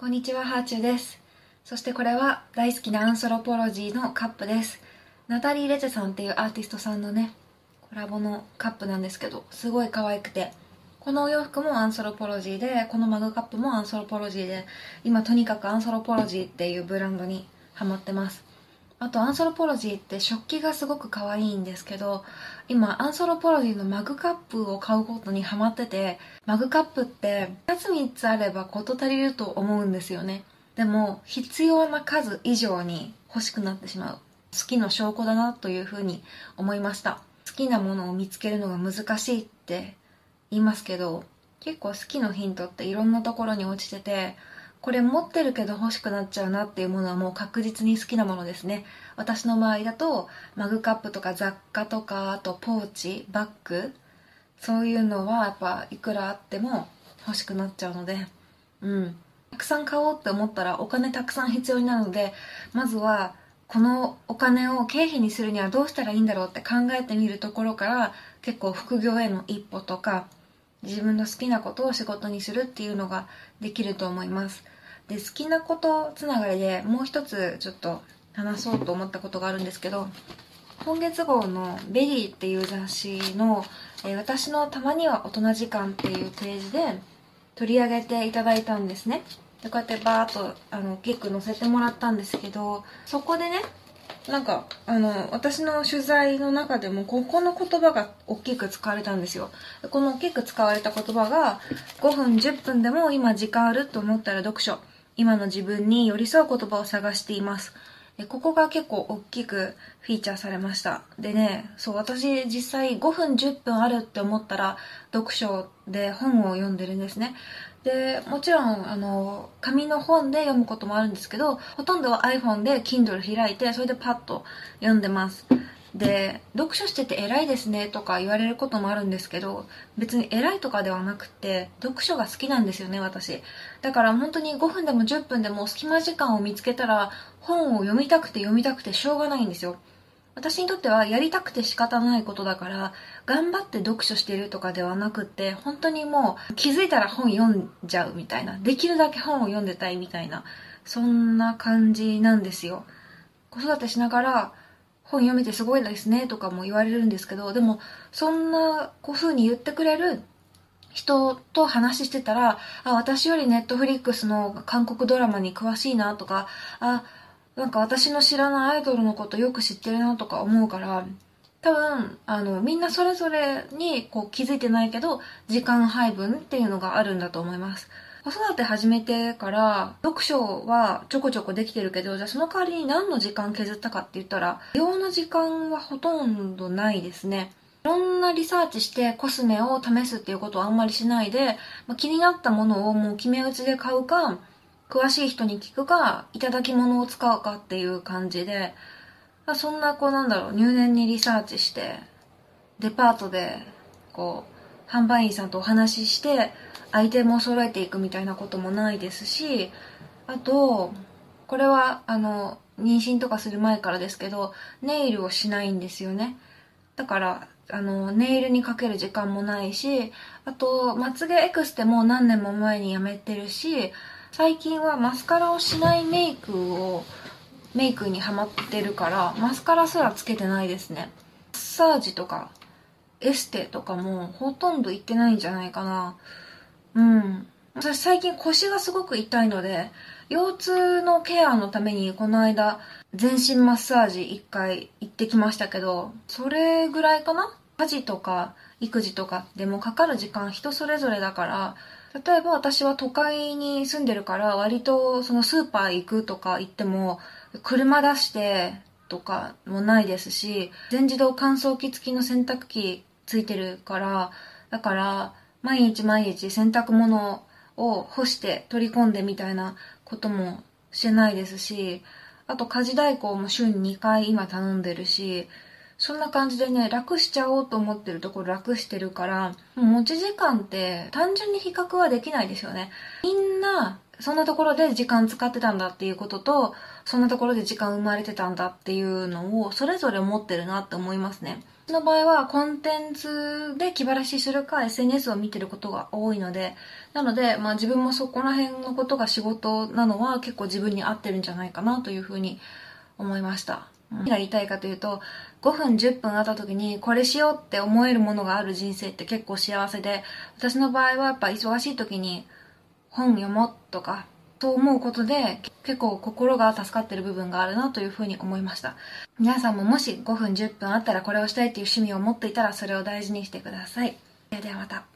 こんにちは、はあちゅうです。そしてこれは大好きな Anthropologie のカップです。ナタリー・レチェさんっていうアーティストさんのね、コラボのカップなんですけど、すごい可愛くて、このお洋服も Anthropologie で、このマグカップも Anthropologie で、今とにかく Anthropologie っていうブランドにハマってます。あと Anthropologie って食器がすごく可愛いんですけど今 Anthropologie のマグカップを買うことにハマっててマグカップって2つ3つあれば事足りると思うんですよね。でも必要な数以上に欲しくなってしまう。好きの証拠だなというふうに思いました。好きなものを見つけるのが難しいって言いますけど結構好きのヒントっていろんなところに落ちててこれ持ってるけど欲しくなっちゃうなっていうものはもう確実に好きなものですね。私の場合だとマグカップとか雑貨とかあとポーチバッグ。そういうのはやっぱいくらあっても欲しくなっちゃうので。うん。たくさん買おうって思ったらお金たくさん必要になるのでまずはこのお金を経費にするにはどうしたらいいんだろうって考えてみるところから結構副業への一歩とか自分の好きなことを仕事にするっていうのができると思います。で好きなことつながりでもう一つちょっと話そうと思ったことがあるんですけど今月号の「VERY」っていう雑誌の「えー私のたまには大人時間」っていうページで取り上げていただいたんですね。でこうやってバーッとあの結構載せてもらったんですけどそこでねなんかあの私の取材の中でもここの言葉が大きく使われたんですよ。この大きく使われた言葉が5分10分でも今時間あると思ったら読書。今の自分に寄り添う言葉を探しています。でここが結構大きくフィーチャーされました。でねそう私実際5分10分あるって思ったら読書で本を読んでるんですね。でもちろんあの紙の本で読むこともあるんですけどほとんどは iPhone で Kindle 開いてそれでパッと読んでます。で読書してて偉いですねとか言われることもあるんですけど別に偉いとかではなくて読書が好きなんですよね私。だから本当に5分でも10分でも隙間時間を見つけたら本を読みたくて読みたくてしょうがないんですよ。私にとってはやりたくて仕方ないことだから頑張って読書してるとかではなくて本当にもう気づいたら本読んじゃうみたいなできるだけ本を読んでたいみたいなそんな感じなんですよ。子育てしながら本読めてすごいですねとかも言われるんですけどでもそんなこう風に言ってくれる人と話してたらあ私よりネットフリックスの韓国ドラマに詳しいなとかあなんか私の知らないアイドルのことよく知ってるなとか思うから多分あのみんなそれぞれにこう気づいてないけど時間配分っていうのがあるんだと思います。子育て始めてから読書はちょこちょこできてるけどじゃあその代わりに何の時間削ったかって言ったら用の時間はほとんどないですね。いろんなリサーチしてコスメを試すっていうことはあんまりしないで、まあ、気になったものをもう決め打ちで買うか詳しい人に聞くかいただき物を使うかっていう感じでまあそんなこうなんだろう入念にリサーチしてデパートでこう販売員さんとお話ししてアイテムを揃えていくみたいなこともないですしあとこれはあの妊娠とかする前からですけどネイルをしないんですよね。だからあのネイルにかける時間もないしあとまつげエクステも何年も前にやめてるし最近はマスカラをしないメイクをメイクにハマってるからマスカラすらつけてないですね。マッサージとかエステとかもほとんど行ってないんじゃないかな。うん。私最近腰がすごく痛いので腰痛のケアのためにこの間全身マッサージ1回行ってきましたけどそれぐらいかな？家事とか育児とかでもかかる時間人それぞれだから例えば私は都会に住んでるから割とそのスーパー行くとか行っても車出してとかもないですし全自動乾燥機付きの洗濯機ついてるからだから毎日毎日洗濯物を干して取り込んでみたいなこともしてないですしあと家事代行も週に2回今頼んでるしそんな感じでね楽しちゃおうと思ってるところ楽してるからもう持ち時間って単純に比較はできないですよね。みんなそんなところで時間使ってたんだっていうこととそんなところで時間生まれてたんだっていうのをそれぞれ持ってるなって思いますね。の場合はコンテンツで気晴らしするか SNS を見てることが多いので、なので、まあ自分もそこら辺のことが仕事なのは結構自分に合ってるんじゃないかなというふうに思いました。何が言いたいかというと、5分10分あった時にこれしようって思えるものがある人生って結構幸せで、私の場合はやっぱ忙しい時に本読もうとか、と思うことで結構心が助かってる部分があるなというふうに思いました。皆さんももし5分10分あったらこれをしたいっていう趣味を持っていたらそれを大事にしてください。ではまた。